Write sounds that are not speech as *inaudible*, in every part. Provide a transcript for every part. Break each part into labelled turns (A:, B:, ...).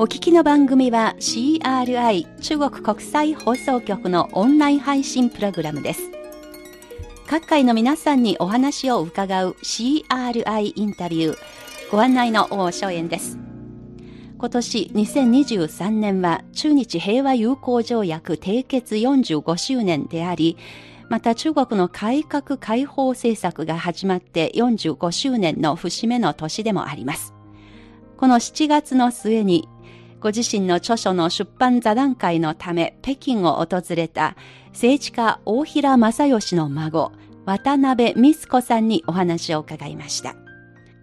A: お聞きの番組は CRI 中国国際放送局のオンライン配信プログラムです。各界の皆さんにお話を伺う CRI インタビュー。ご案内の大正円です。今年2023年は中日平和友好条約締結45周年であり、また中国の改革開放政策が始まって45周年の節目の年でもあります。この7月の末にご自身の著書の出版座談会のため北京を訪れた政治家大平正義の孫、渡辺美津子さんにお話を伺いました。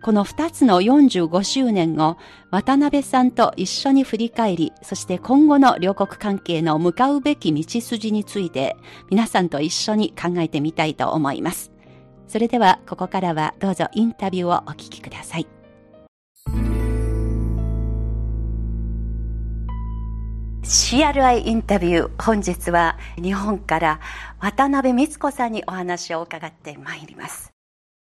A: この2つの45周年を渡辺さんと一緒に振り返り、そして今後の両国関係の向かうべき道筋について皆さんと一緒に考えてみたいと思います。それではここからはどうぞインタビューをお聞きください。CRI インタビュー本日は日本から渡辺光子さんにお話を伺ってまいります。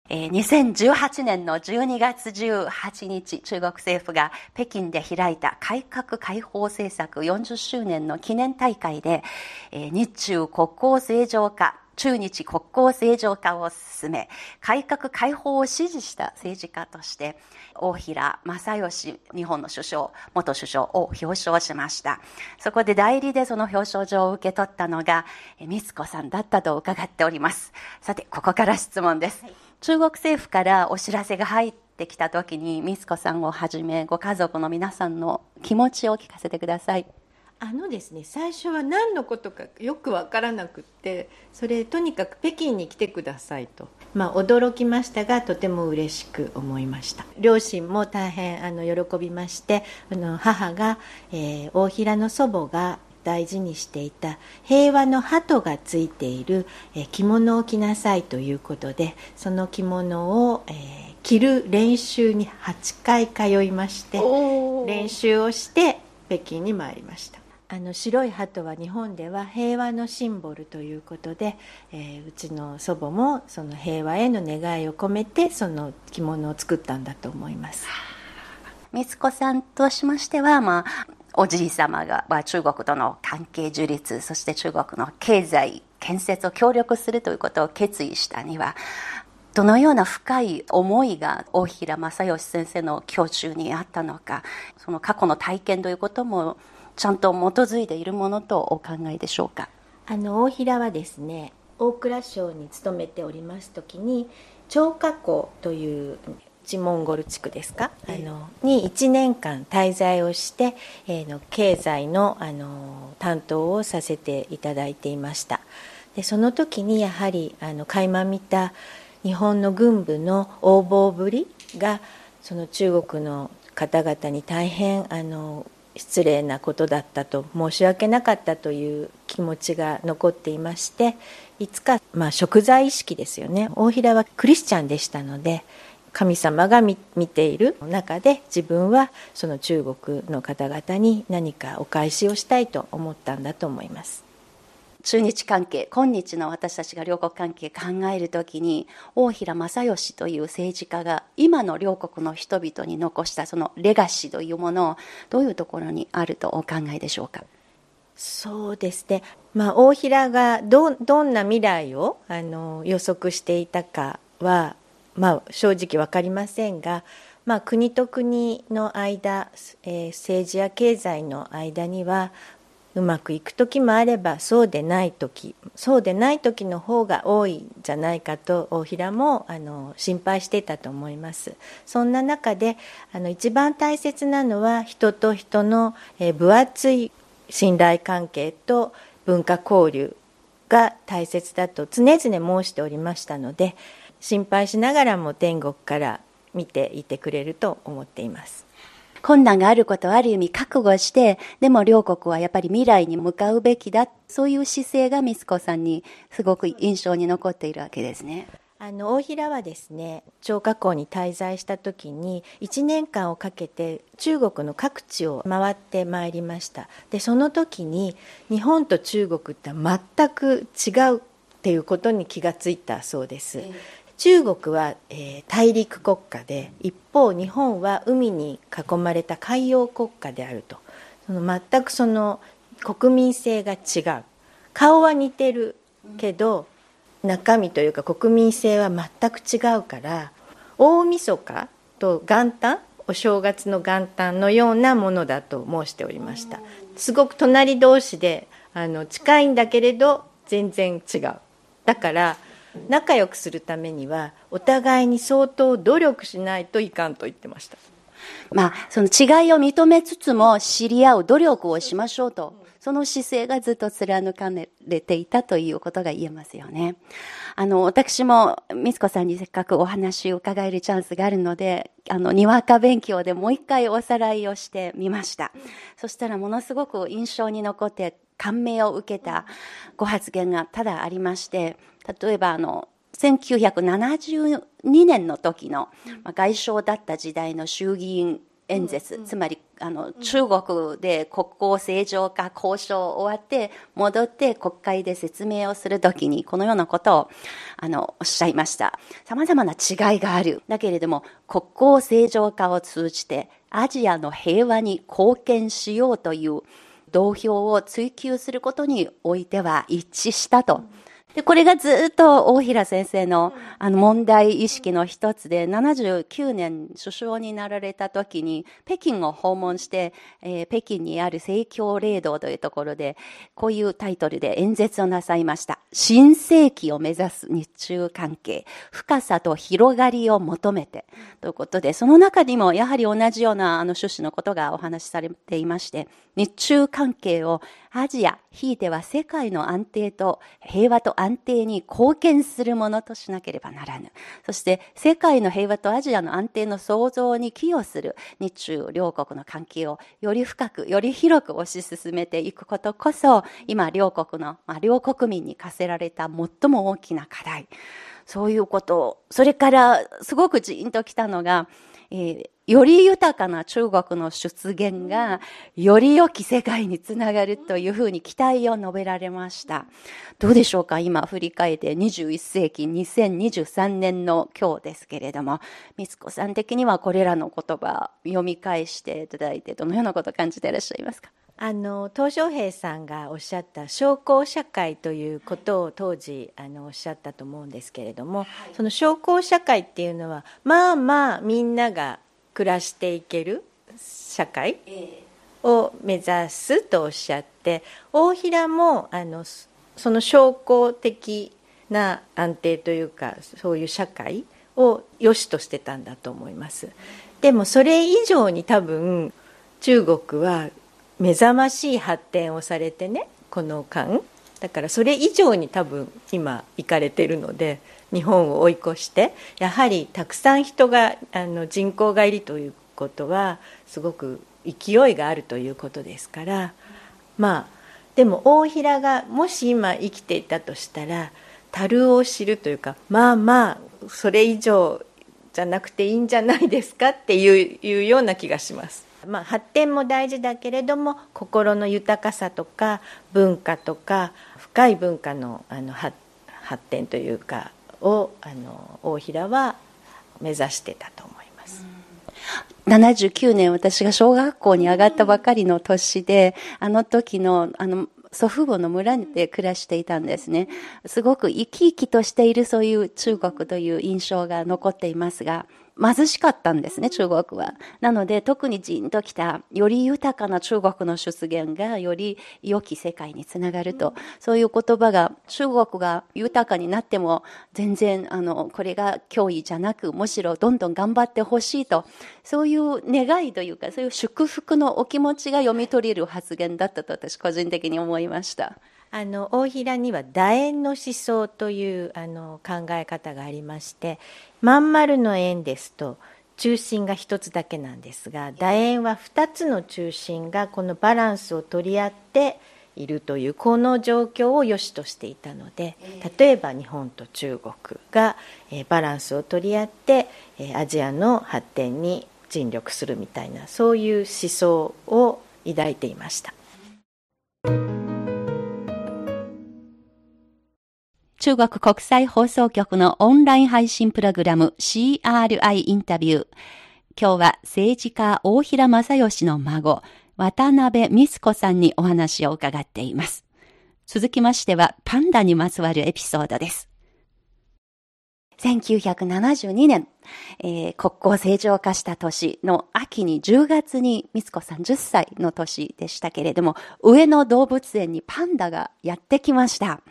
A: 2018年の12月18日、中国政府が北京で開いた改革開放政策40周年の記念大会で、日中国交正常化、中日国交正常化を進め、改革開放を支持した政治家として、大平正義日本の首相、元首相を表彰しました。そこで代理でその表彰状を受け取ったのが、美津子さんだったと伺っております。さて、ここから質問です。はい中国政府からお知らせが入ってきた時に美津子さんをはじめご家族の皆さんの気持ちを聞かせてください。
B: あのですね最初は何のことかよく分からなくってそれとにかく北京に来てくださいと、まあ、驚きましたがとても嬉しく思いました。両親も大変あの喜びましてあの母が、えー、大平の祖母が大事にしていた平和の鳩がついている着物を着なさいということでその着物を、えー、着る練習に8回通いまして練習をして北京に参りましたあの白い鳩は日本では平和のシンボルということで、えー、うちの祖母もその平和への願いを込めてその着物を作ったんだと思います。
A: 光子さんとしましては、まあ、おじい様がまあ中国との関係樹立、そして中国の経済建設を協力するということを決意したには、どのような深い思いが大平正義先生の胸中にあったのか、その過去の体験ということもちゃんと基づいているものとお考えでしょうか？
B: あの大平はですね、大蔵省に勤めております時に張家口という内モンゴル地区ですか、あのに1年間滞在をして、えー、の経済のあの担当をさせていただいていました。でその時にやはりあの垣間見た日本の軍部の横暴ぶりがその中国の方々に大変あの失礼なことだったと申し訳なかったという気持ちが残っていましていつか、まあ、食材意識ですよね大平はクリスチャンでしたので神様が見ている中で自分はその中国の方々に何かお返しをしたいと思ったんだと思います。
A: 中日関係、今日の私たちが両国関係考えるときに、大平正義という政治家が今の両国の人々に残したそのレガシーというものをどういうところにあるとお考えでしょうか？
B: そうですね、まあ、大平がどどんな未来をあの予測していたかはまあ、正直分かりませんが、まあ、国と国の間、えー、政治や経済の間にはうまくいく時もあればそうでない時そうでない時の方が多いんじゃないかと大平もあの心配してたと思いますそんな中であの一番大切なのは人と人の、え、分厚い信頼関係と文化交流が大切だと常々申しておりましたので心配しながらも天国から見ていてくれると思っています。
A: 困難があることをある意味覚悟して、でも両国はやっぱり未来に向かうべきだ。そういう姿勢がミスコさんにすごく印象に残っているわけですね。
B: あの大平はですね張家口に滞在した時に1年間をかけて中国の各地を回ってまいりましたでその時に日本と中国って全く違うっていうことに気がついたそうです、中国は、えー、大陸国家で一方日本は海に囲まれた海洋国家であると。その全くその国民性が違う。顔は似てるけど中身というか国民性は全く違うから大晦日と元旦お正月の元旦のようなものだと申しておりました。すごく隣同士であの近いんだけれど全然違う。だから仲良くするためにはお互いに相当努力しないといかんと言ってました
A: まあその違いを認めつつも知り合う努力をしましょうとその姿勢がずっと貫かれていたということが言えますよね。あの、私も、みつこさんにせっかくお話を伺えるチャンスがあるので、あの、にわか勉強でもう一回おさらいをしてみました。そしたらものすごく印象に残って感銘を受けたご発言がただありまして、例えばあの、1972年の時の外相だった時代の衆議院演説、つまりあの中国で国交正常化交渉終わって戻って国会で説明をするときにこのようなことをあのおっしゃいました。様々な違いがある。だけれども国交正常化を通じてアジアの平和に貢献しようという同票を追求することにおいては一致したと。で、これがずっと大平先生のあの問題意識の一つで、79年首相になられた時に、北京を訪問して、えー、北京にある聖教霊道というところで、こういうタイトルで演説をなさいました。新世紀を目指す日中関係、深さと広がりを求めて、ということで、その中にもやはり同じようなあの趣旨のことがお話しされていまして、日中関係をアジア、ひいては世界の安定と平和と安定に貢献するものとしなければならぬ。そして世界の平和とアジアの安定の創造に寄与する日中両国の関係をより深く、より広く推し進めていくことこそ、今両国の、まあ、両国民に課せられた最も大きな課題。そういうことを、それからすごくジーンときたのが、えーより豊かな中国の出現が、より良き世界につながるというふうに期待を述べられました。どうでしょうか今振り返って21世紀2023年の今日ですけれども、みつこさん的にはこれらの言葉読み返していただいて、どのようなことを感じていらっしゃいますか？
B: あの東小平さんがおっしゃった商工社会ということを当時あのおっしゃったと思うんですけれども、はい、その商工社会っていうのはまあまあみんなが暮らしていける社会を目指すとおっしゃって大平もあのその商工的な安定というかそういう社会を良しとしてたんだと思います。でもそれ以上に多分中国は目覚ましい発展をされてねこの間だからそれ以上に多分今行かれてるので日本を追い越してやはりたくさん人があの人口がいるということはすごく勢いがあるということですからまあでも大平がもし今生きていたとしたら樽を知るというかまあまあそれ以上じゃなくていいんじゃないですかっていういうような気がします。まあ、発展も大事だけれども心の豊かさとか文化とか深い文化のあの発展というかをあの大平は目指してたと思います。
A: 79年私が小学校に上がったばかりの年で、あの時のあの祖父母の村で暮らしていたんですね。すごく生き生きとしているそういう中国という印象が残っていますが、貧しかったんですね、中国は。なので、特にじんときた、より豊かな中国の出現が、より良き世界につながると、そういう言葉が、中国が豊かになっても、全然、あの、これが脅威じゃなく、むしろどんどん頑張ってほしいと、そういう願いというか、そういう祝福のお気持ちが読み取れる発言だったと、私個人的に思いました。
B: あの大平には楕円の思想というあの考え方がありましてまん丸の円ですと中心が1つだけなんですが楕円は2つの中心がこのバランスを取り合っているというこの状況を良しとしていたので例えば日本と中国がバランスを取り合ってアジアの発展に尽力するみたいなそういう思想を抱いていました。
A: 中国国際放送局のオンライン配信プログラム CRI インタビュー。今日は政治家大平正義の孫、渡辺美津子さんにお話を伺っています。続きましてはパンダにまつわるエピソードです。1972年、えー、国交正常化した年の秋に10月に美津子さん10歳の年でしたけれども、上野動物園にパンダがやってきました。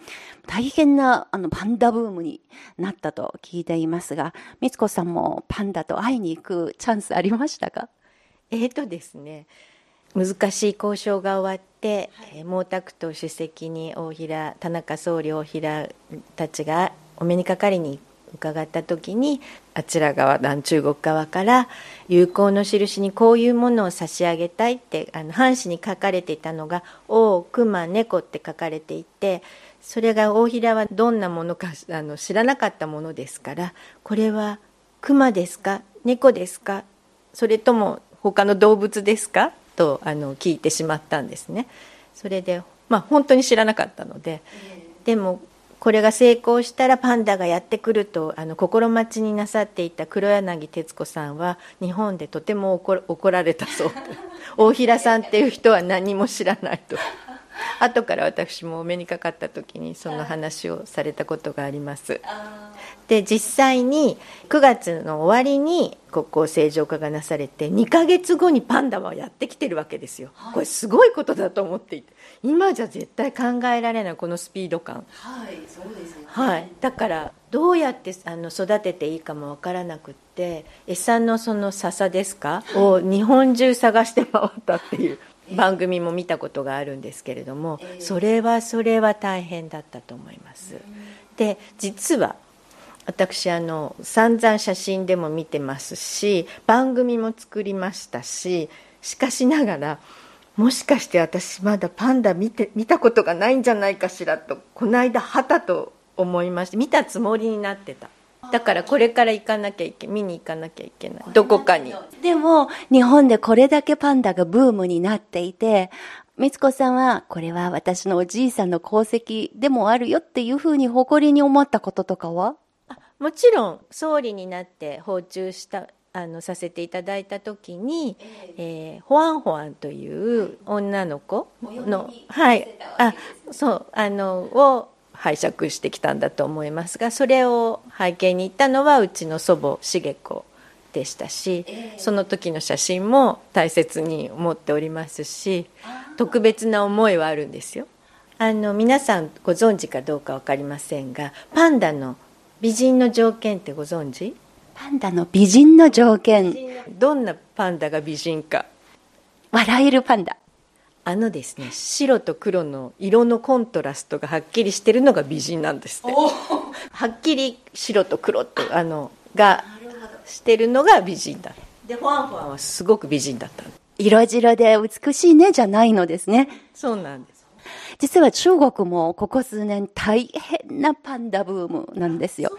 A: 大変なあのパンダブームになったと聞いていますが、美津子さんもパンダと会いに行くチャンスありましたか？
B: えーとですね、難しい交渉が終わって、はい、毛沢東主席に大平田中総理大平たちがお目にかかりに伺った時にあちら側中国側から友好の印にこういうものを差し上げたいってあの半紙に書かれていたのが「王熊猫」って書かれていてそれが大平はどんなものかあの知らなかったものですからこれは熊ですか猫ですかそれとも他の動物ですかとあの聞いてしまったんですね。それでまあ本当に知らなかったので、でもこれが成功したらパンダがやってくるとあの心待ちになさっていた黒柳徹子さんは日本でとても怒られたそう大平さんっていう人は何も知らないと。*laughs* 後から私もお目にかかった時にその話をされたことがあります。で実際に9月の終わりに国交正常化がなされて2か月後にパンダはやってきてるわけですよ、これすごいことだと思っていて。今じゃ絶対考えられないこのスピード感。
A: はいそうですね、
B: はい、だからどうやってあの育てていいかも分からなくって餌のその笹ですか、を日本中探して回ったっていう番組も見たことがあるんですけれども、それはそれは大変だったと思います。で実は私あの散々写真でも見てますし番組も作りましたししかしながらもしかして私まだパンダ見て見たことがないんじゃないかしらとこの間はたと思いまして見たつもりになってただからこれから行かなきゃいけ見に行かなきゃいけない。どこかに。
A: でも日本でこれだけパンダがブームになっていて美津子さんはこれは私のおじいさんの功績でもあるよっていうふうに誇りに思ったこととかは？
B: もちろん。総理になって訪中したあのさせていただいた時に、えー、ホアンホアンという女の子の、はい、あそうあのを拝借してきたんだと思いますがそれを背景に行ったのはうちの祖母茂子でしたし、その時の写真も大切に思っておりますし特別な思いはあるんですよ。あの皆さんご存知かどうか分かりませんがパンダの美人の条件ってご存知？
A: パンダの美人の条件。
B: どんなパンダが美人か。
A: 笑えるパンダ
B: あのですね白と黒の色のコントラストがはっきりしてるのが美人なんですって。はっきり白と黒とあのがしてるのが美人だ。でファンファン。はすごく美人だった。
A: 色白で美しいねじゃないのですね。
B: そうなんです。
A: 実は中国もここ数年大変なパンダブームなんですよ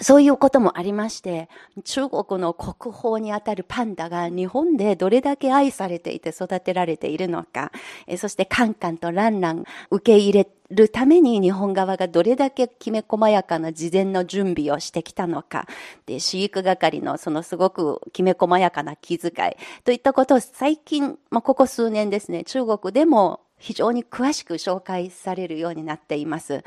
A: そういうこともありまして、中国の国宝にあたるパンダが日本でどれだけ愛されていて育てられているのか、そしてカンカンとランラン受け入れるために日本側がどれだけきめ細やかな事前の準備をしてきたのか、で、飼育係のそのすごくきめ細やかな気遣いといったことを最近、まあ、ここ数年ですね、中国でも非常に詳しく紹介されるようになっています。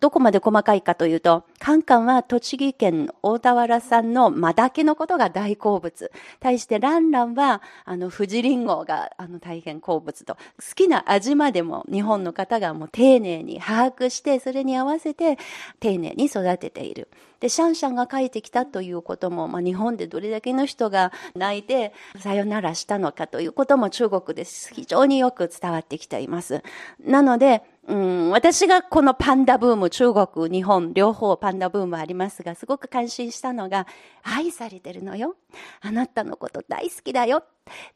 A: どこまで細かいかというと、カンカンは栃木県大田原産のマダケのことが大好物。対してランランは、あの、富士リンゴが、あの、大変好物と。好きな味までも日本の方がもう丁寧に把握して、それに合わせて丁寧に育てている。で、シャンシャンが帰ってきたということも、まあ、日本でどれだけの人が泣いてさよならしたのかということも中国です非常によく伝わってきています。なので、うん、私がこのパンダブーム、中国、日本、両方パンダブームありますが、すごく感心したのが、愛されてるのよ。あなたのこと大好きだよ。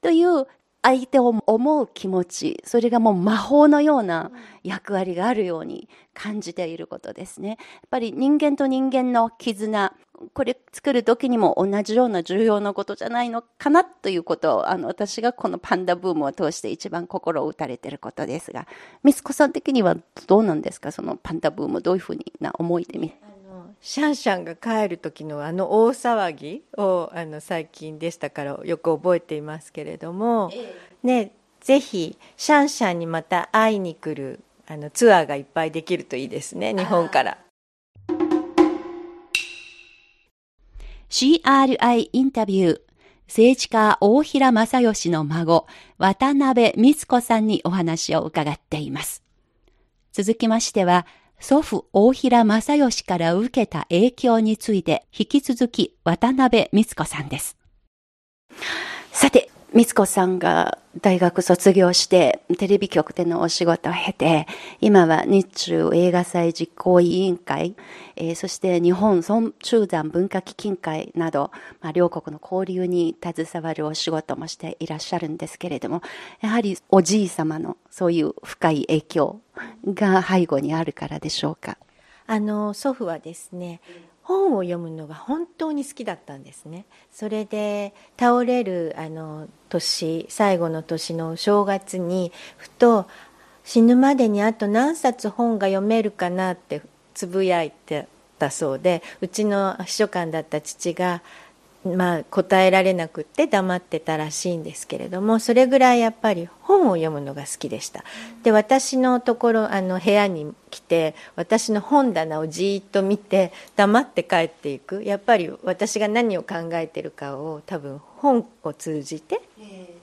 A: という相手を思う気持ち、それがもう魔法のような役割があるように感じていることですね。やっぱり人間と人間の絆、これ作る時にも同じような重要なことじゃないのかなということを、あの、私がこのパンダブームを通して一番心を打たれていることですが、ミスコさん的にはどうなんですか？そのパンダブーム、どういうふうな思いで見
B: シャンシャンが帰る時のあの大騒ぎをあの最近でしたからよく覚えていますけれども、ね、ぜひシャンシャンにまた会いに来るあのツアーがいっぱいできるといいですね日本から。
A: CRI インタビュー政治家大平正義の孫渡辺光子さんにお話を伺っています。続きましては祖父大平正義から受けた影響について引き続き渡辺光子さんです。さて、光子さんが大学卒業してテレビ局でのお仕事を経て、今は日中映画祭実行委員会、えー、そして日本孫中山文化基金会など、まあ、両国の交流に携わるお仕事もしていらっしゃるんですけれども、やはりおじい様のそういう深い影響が背後にあるからでしょうか？
B: あの祖父はですね本を読むのが本当に好きだったんですね。それで倒れるあの年最後の年の正月にふと死ぬまでにあと何冊本が読めるかなってつぶやいてたそうでうちの秘書官だった父がまあ、答えられなくって黙ってたらしいんですけれどもそれぐらいやっぱり本を読むのが好きでした。で私のところあの部屋に来て私の本棚をじっと見て黙って帰っていく。やっぱり私が何を考えてるかを多分本を通じて、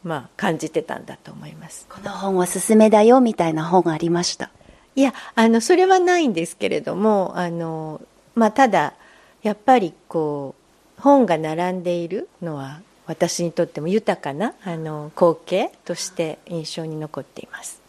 B: まあ、感じてたんだと思います。
A: この本おすすめだよみたいな本ありました？
B: いやあのそれはないんですけれどもあの、まあ、ただやっぱりこう本が並んでいるのは私にとっても豊かなあの光景として印象に残っています。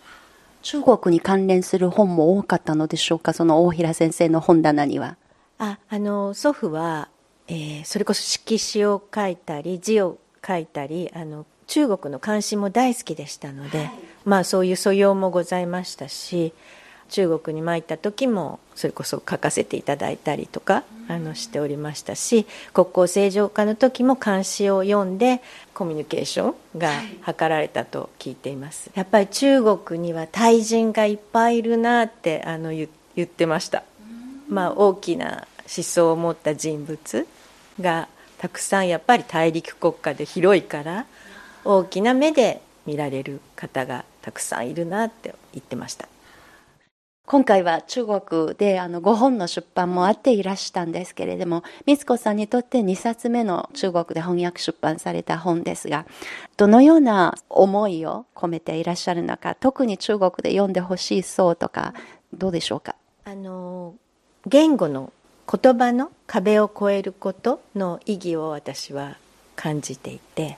A: 中国に関連する本も多かったのでしょうか？その大平先生の本棚には。
B: ああの祖父は、えー、それこそ色紙を書いたり字を書いたりあの中国の関心も大好きでしたので、はい、まあそういう素養もございましたし中国に参った時もそれこそ書かせていただいたりとかあのしておりましたし国交正常化の時も監視を読んでコミュニケーションが図られたと聞いています。やっぱり中国には対人がいっぱいいるなってあの言ってました、まあ、大きな思想を持った人物がたくさんやっぱり大陸国家で広いから大きな目で見られる方がたくさんいるなって言ってました
A: 今回は中国であの5本の出版もあっていらしたんですけれども、光子さんにとって2冊目の中国で翻訳出版された本ですが、どのような思いを込めていらっしゃるのか、特に中国で読んでほしい層とか、どうでしょうか？
B: あの、言語の言葉の壁を越えることの意義を私は感じていて、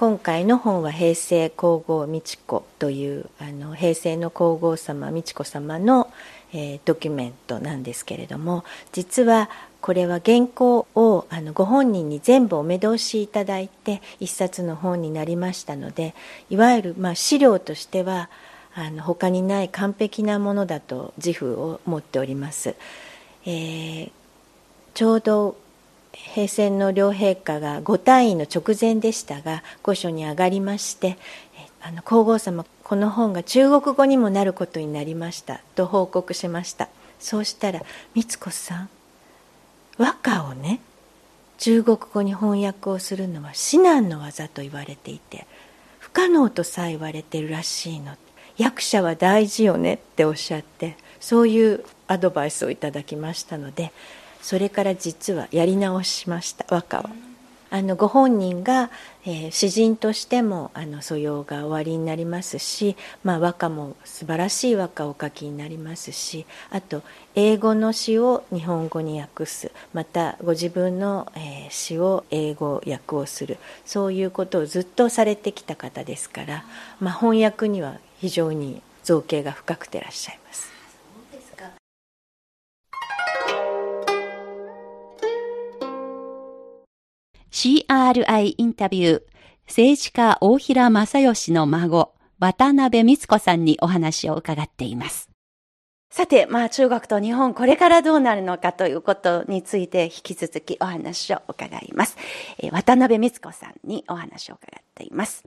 B: 今回の本は平成皇后美智子というあの平成の皇后様美智子様の、えー、ドキュメントなんですけれども実はこれは原稿をあのご本人に全部お目通しいただいて一冊の本になりましたのでいわゆる、まあ、資料としてはあの他にない完璧なものだと自負を持っております。えー、ちょうど平成の両陛下がご退位の直前でしたが御所に上がりましてあの皇后様この本が中国語にもなることになりましたと報告しました。そうしたら美津子さん和歌をね中国語に翻訳をするのは至難の技と言われていて不可能とさえ言われてるらしいの。役者は大事よねっておっしゃってそういうアドバイスをいただきましたのでそれから実はやり直しました和歌は。あのご本人が、えー、詩人としてもあの素養がおありになりますし、まあ、和歌も素晴らしい和歌をお書きになりますしあと英語の詩を日本語に訳すまたご自分の、えー、詩を英語訳をするそういうことをずっとされてきた方ですから、まあ、翻訳には非常に造形が深くてらっしゃいます。
A: CRI インタビュー、政治家大平正義の孫、渡辺光子さんにお話を伺っています。さて、まあ中国と日本、これからどうなるのかということについて引き続きお話を伺います。えー、渡辺光子さんにお話を伺っています。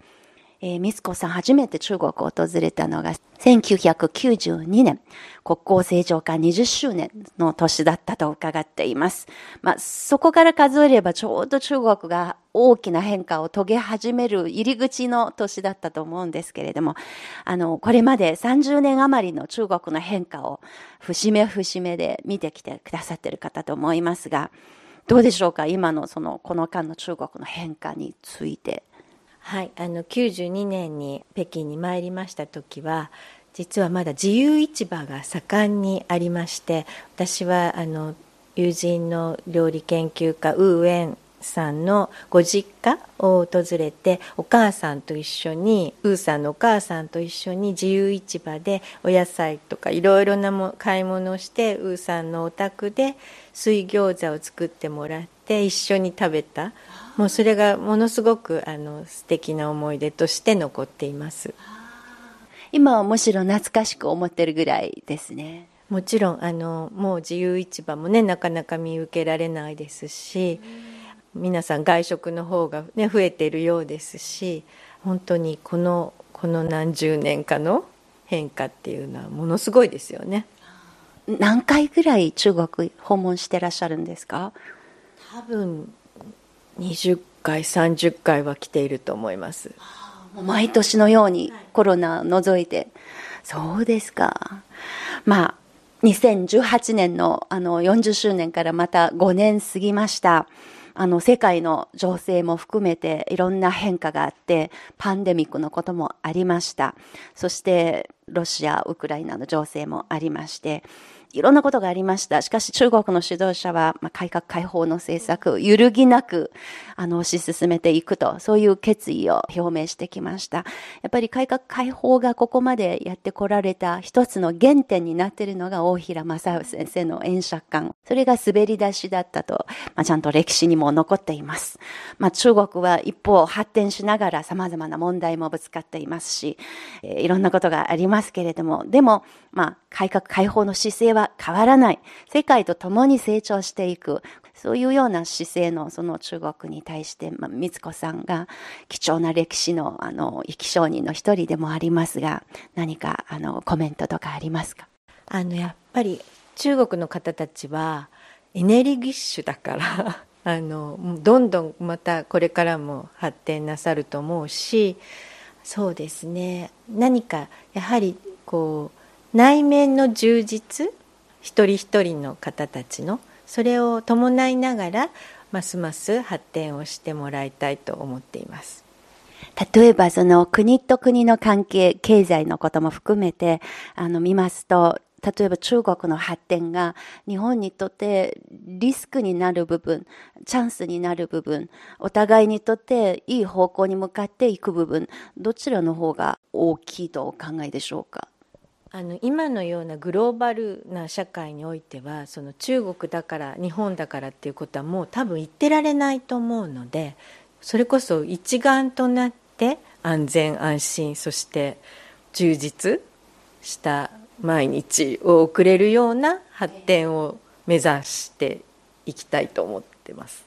A: えー、ミスコさん初めて中国を訪れたのが1992年、国交正常化20周年の年だったと伺っています。まあ、そこから数えればちょうど中国が大きな変化を遂げ始める入り口の年だったと思うんですけれども、あの、これまで30年余りの中国の変化を節目節目で見てきてくださっている方と思いますが、どうでしょうか？今のその、この間の中国の変化について。
B: はいあの92年に北京に参りました時は実はまだ自由市場が盛んにありまして私はあの友人の料理研究家ウー・ウェンさんのご実家を訪れてお母さんと一緒にウーさんのお母さんと一緒に自由市場でお野菜とかいろいろなも買い物をしてウーさんのお宅で水餃子を作ってもらって一緒に食べた。もうそれがものすごくあの素敵な思い出として残っています。
A: 今はむしろ懐かしく思ってるぐらいですね。
B: もちろんあのもう自由市場もねなかなか見受けられないですし皆さん外食の方が、ね、増えているようですし本当にこのこの何十年かの変化っていうのはものすごいですよね。
A: 何回ぐらい中国訪問してらっしゃるんですか？
B: 多分20回30回は来ていると思います。
A: 毎年のようにコロナ除いて。そうですか。まあ2018年のあの40周年からまた5年過ぎましたあの世界の情勢も含めていろんな変化があってパンデミックのこともありました。そしてロシアウクライナの情勢もありましていろんなことがありました。しかし中国の指導者は、まあ、改革開放の政策、揺るぎなく、あの、推し進めていくと、そういう決意を表明してきました。やっぱり改革開放がここまでやってこられた一つの原点になっているのが大平正夫先生の演釈観。それが滑り出しだったと、まあ、ちゃんと歴史にも残っています。まあ、中国は一方発展しながら様々な問題もぶつかっていますし、えー、いろんなことがありますますけれども、でも、まあ、改革開放の姿勢は変わらない。世界と共に成長していく。そういうような姿勢のその中国に対して、まあ、三子さんが貴重な歴史のあの生き証人の一人でもありますが、何かあのコメントとかありますか？
B: あの、やっぱり中国の方たちはエネルギッシュだから *laughs* あの、どんどんまたこれからも発展なさると思うし、そうですね。何かやはりこう、内面の充実一人一人の方たちのそれを伴いながらますます発展をしてもらいたいと思っています
A: 例えばその国と国の関係経済のことも含めてあの見ますと例えば中国の発展が日本にとってリスクになる部分、チャンスになる部分、お互いにとっていい方向に向かっていく部分、どちらの方が大きいとお考えでしょうか？
B: あの今のようなグローバルな社会においてはその中国だから日本だからっていうことはもう多分言ってられないと思うのでそれこそ一丸となって安全安心そして充実した毎日を送れるような発展を目指していきたいと思ってます。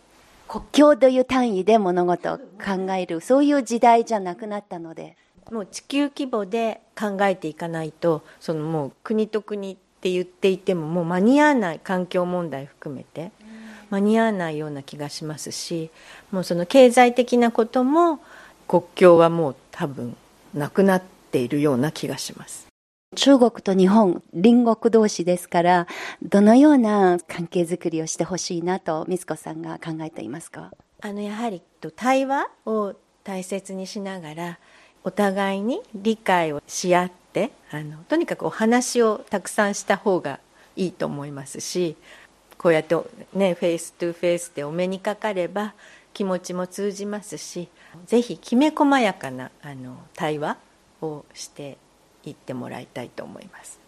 A: 国境という単位で物事を考えるそういう時代じゃなくなったので
B: もう地球規模で考えていかないとそのもう国と国って言っていてももう間に合わない環境問題含めて間に合わないような気がしますしもうその経済的なことも国境はもう多分なくなっているような気がします。
A: 中国と日本、隣国同士ですから、どのような関係づくりをしてほしいなと、満子さんが考えていますか？
B: あのやはり対話を大切にしながら、お互いに理解をし合ってあのとにかくお話をたくさんした方がいいと思いますしこうやってね face to face でお目にかかれば気持ちも通じますしぜひきめ細やかなあの対話をしていってもらいたいと思います。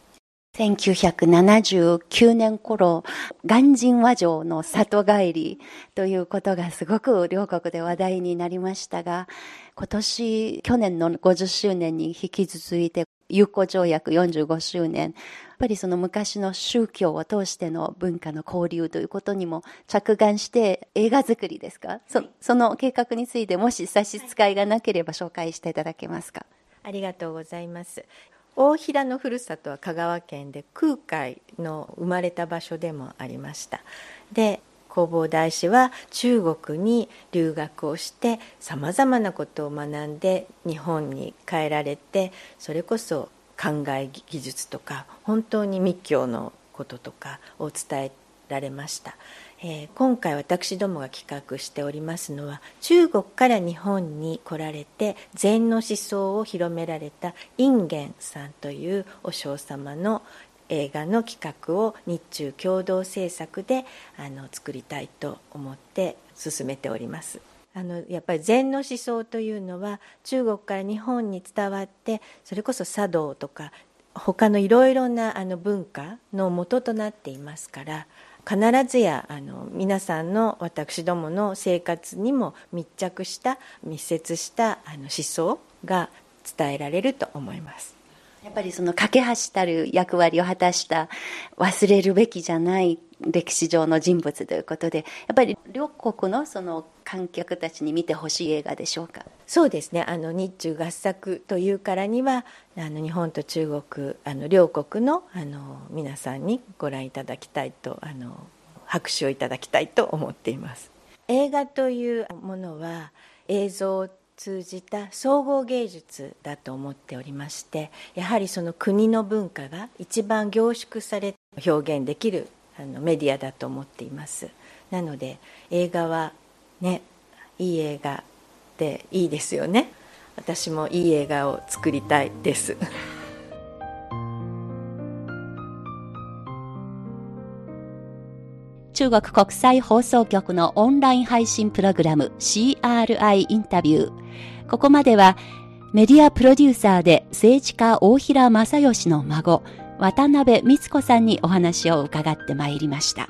A: 1979年頃、鑑真和上の里帰りということがすごく両国で話題になりましたが、今年、去年の50周年に引き続いて、友好条約45周年、やっぱりその昔の宗教を通しての文化の交流ということにも着眼して映画作りですか？そその計画についてもし差し支えがなければ紹介していただけますか？
B: ありがとうございます。大平のふるさとは香川県で空海の生まれた場所でもありました。で弘法大師は中国に留学をしてさまざまなことを学んで日本に帰られてそれこそ考え技術とか本当に密教のこととかを伝えられました、えー、今回私どもが企画しておりますのは中国から日本に来られて禅の思想を広められた隠元さんというお嬢様の映画の企画を日中共同制作であの作りたいと思って進めております。あのやっぱり禅の思想というのは中国から日本に伝わってそれこそ茶道とか他のいろいろなあの文化の元となっていますから必ずやあの皆さんの私どもの生活にも密着した密接したあの思想が伝えられると思います。
A: やっぱりその架け橋たる役割を果たした忘れるべきじゃない歴史上の人物ということで、やっぱり両国のその観客たちに見てほしい映画でしょうか？
B: そうですね。あの日中合作というからには、あの日本と中国、あの両国のあの皆さんにご覧いただきたいと、あの拍手をいただきたいと思っています。映画というものは映像を通じた総合芸術だと思っておりましてやはりその国の文化が一番凝縮され表現できるあのメディアだと思っていますなので映画はねいい映画でいいですよね私もいい映画を作りたいです *laughs*
A: 中国国際放送局のオンライン配信プログラム CRI インタビュー。ここまではメディアプロデューサーで政治家大平正義の孫、渡辺光子さんにお話を伺ってまいりました。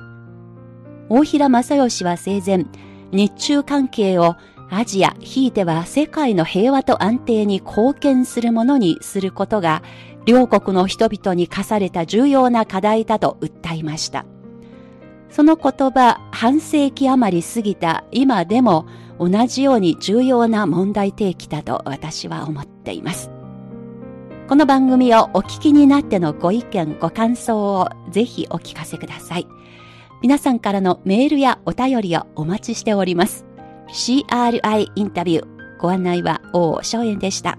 A: 大平正義は生前、日中関係をアジア、ひいては世界の平和と安定に貢献するものにすることが、両国の人々に課された重要な課題だと訴えました。その言葉半世紀余り過ぎた今でも同じように重要な問題提起だと私は思っています。この番組をお聞きになってのご意見、ご感想をぜひお聞かせください。皆さんからのメールやお便りをお待ちしております。CRI インタビュー。ご案内は王正円でした。